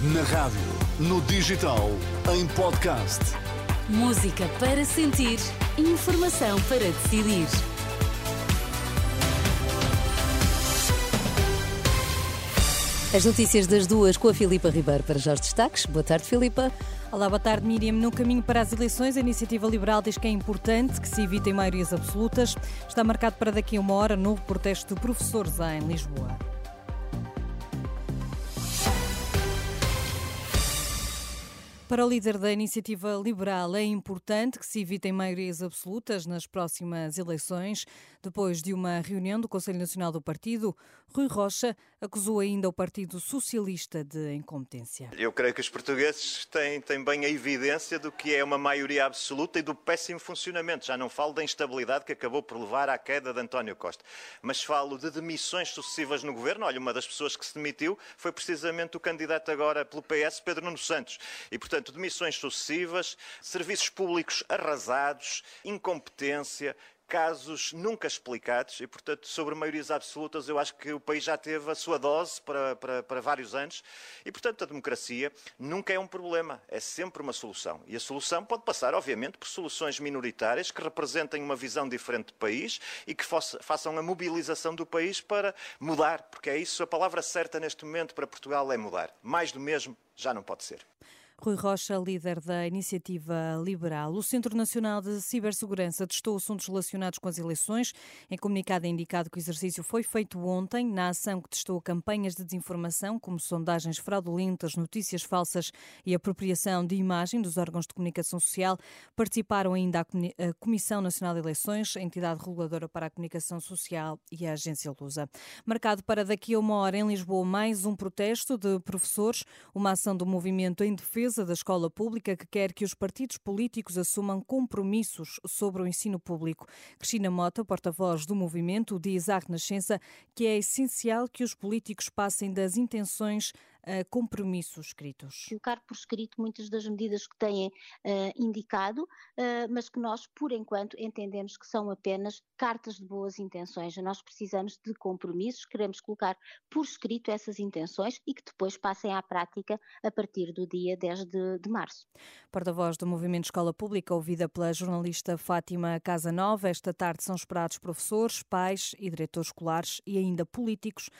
Na rádio, no digital, em podcast. Música para sentir, informação para decidir. As notícias das duas com a Filipa Ribeiro para já os destaques. Boa tarde, Filipa. Olá, boa tarde, Miriam. No caminho para as eleições, a Iniciativa Liberal diz que é importante que se evitem maiorias absolutas. Está marcado para daqui a uma hora novo protesto de professores em Lisboa. Para o líder da iniciativa liberal, é importante que se evitem maiorias absolutas nas próximas eleições. Depois de uma reunião do Conselho Nacional do Partido, Rui Rocha acusou ainda o Partido Socialista de incompetência. Eu creio que os portugueses têm, têm bem a evidência do que é uma maioria absoluta e do péssimo funcionamento. Já não falo da instabilidade que acabou por levar à queda de António Costa, mas falo de demissões sucessivas no governo. Olha, uma das pessoas que se demitiu foi precisamente o candidato agora pelo PS, Pedro Nuno Santos. E, portanto, portanto, demissões sucessivas, serviços públicos arrasados, incompetência, casos nunca explicados e, portanto, sobre maiorias absolutas, eu acho que o país já teve a sua dose para, para, para, vários anos e, portanto, a democracia nunca é um problema, é sempre uma solução. E a solução pode passar, obviamente, por soluções minoritárias que representem uma visão diferente do país e que façam a mobilização do país para mudar, porque é isso, a palavra certa neste momento para Portugal é mudar. Mais do mesmo já não pode ser. Rui Rocha, líder da Iniciativa Liberal. O Centro Nacional de Cibersegurança testou assuntos relacionados com as eleições. Em comunicado é indicado que o exercício foi feito ontem, na ação que testou campanhas de desinformação, como sondagens fraudulentas, notícias falsas e apropriação de imagem dos órgãos de comunicação social. Participaram ainda a Comissão Nacional de Eleições, a entidade reguladora para a comunicação social e a Agência Lusa. Marcado para daqui a uma hora em Lisboa mais um protesto de professores, uma ação do movimento em defesa defesa da escola pública que quer que os partidos políticos assumam compromissos sobre o ensino público. Cristina Mota, porta-voz do movimento, diz à Renascença que é essencial que os políticos passem das intenções uh, compromissos escritos? Colocar por escrito muitas das medidas que têm uh, indicado, uh, mas que nós, por enquanto, entendemos que são apenas cartas de boas intenções. Nós precisamos de compromissos, queremos colocar por escrito essas intenções e que depois passem à prática a partir do dia 10 de, de março. Porta-voz do Movimento Escola Pública, ouvida pela jornalista Fátima Casanova, esta tarde são esperados professores, pais e diretores escolares e ainda políticos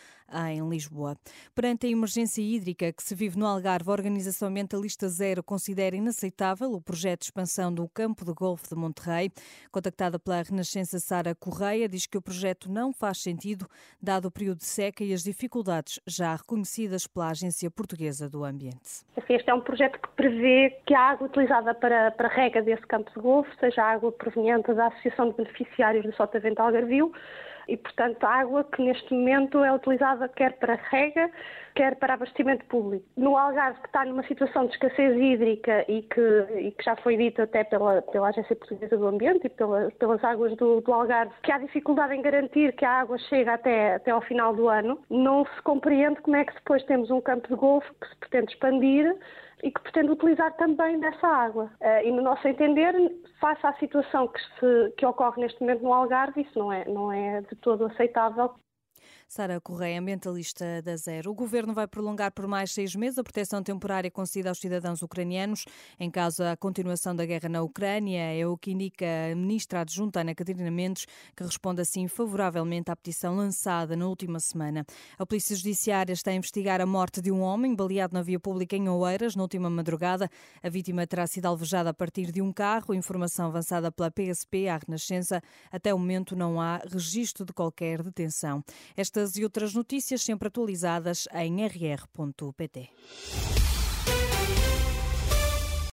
em Lisboa. Perante a emergência hídrica que se vive no Algarve, a Organização Ambientalista Zero considera inaceitável o projeto de expansão do campo de golfe de Monterrey. Contactada pela Renascença Sara Correia, diz que o projeto não faz sentido, dado o período de seca e as dificuldades já reconhecidas pela Agência Portuguesa do Ambiente. Este é um projeto que prevê que a água utilizada para, para rega desse campo de golfe seja água proveniente da Associação de Beneficiários do Sotavento Algarvio, e, portanto, água que neste momento é utilizada quer para rega, quer para abastecimento público. No Algarve, que está numa situação de escassez hídrica e que, e que já foi dito até pela, pela Agência Portuguesa do Ambiente e pela, pelas águas do, do, Algarve, que há dificuldade em garantir que a água chega até, até ao final do ano, não se compreende como é que depois temos um campo de golfe que se pretende expandir e que pretende utilizar também dessa água. Uh, e no nosso entender, face à situação que, se, que ocorre neste momento no Algarve, isso não é, não é de todo aceitável. Sara Correia, ambientalista da Zero. O governo vai prolongar por mais seis meses a proteção temporária concedida aos cidadãos ucranianos em caso da continuação da guerra na Ucrânia. É o que indica a ministra adjunta Ana Catarina Mendes, que responde assim favoravelmente à petição lançada na última semana. A Polícia Judiciária está a investigar a morte de um homem baleado na via pública em Oeiras na última madrugada. A vítima terá sido alvejada a partir de um carro. Informação avançada pela PSP à Renascença. Até o momento não há registro de qualquer detenção. Esta estas e outras notícias sempre atualizadas em rr.pt.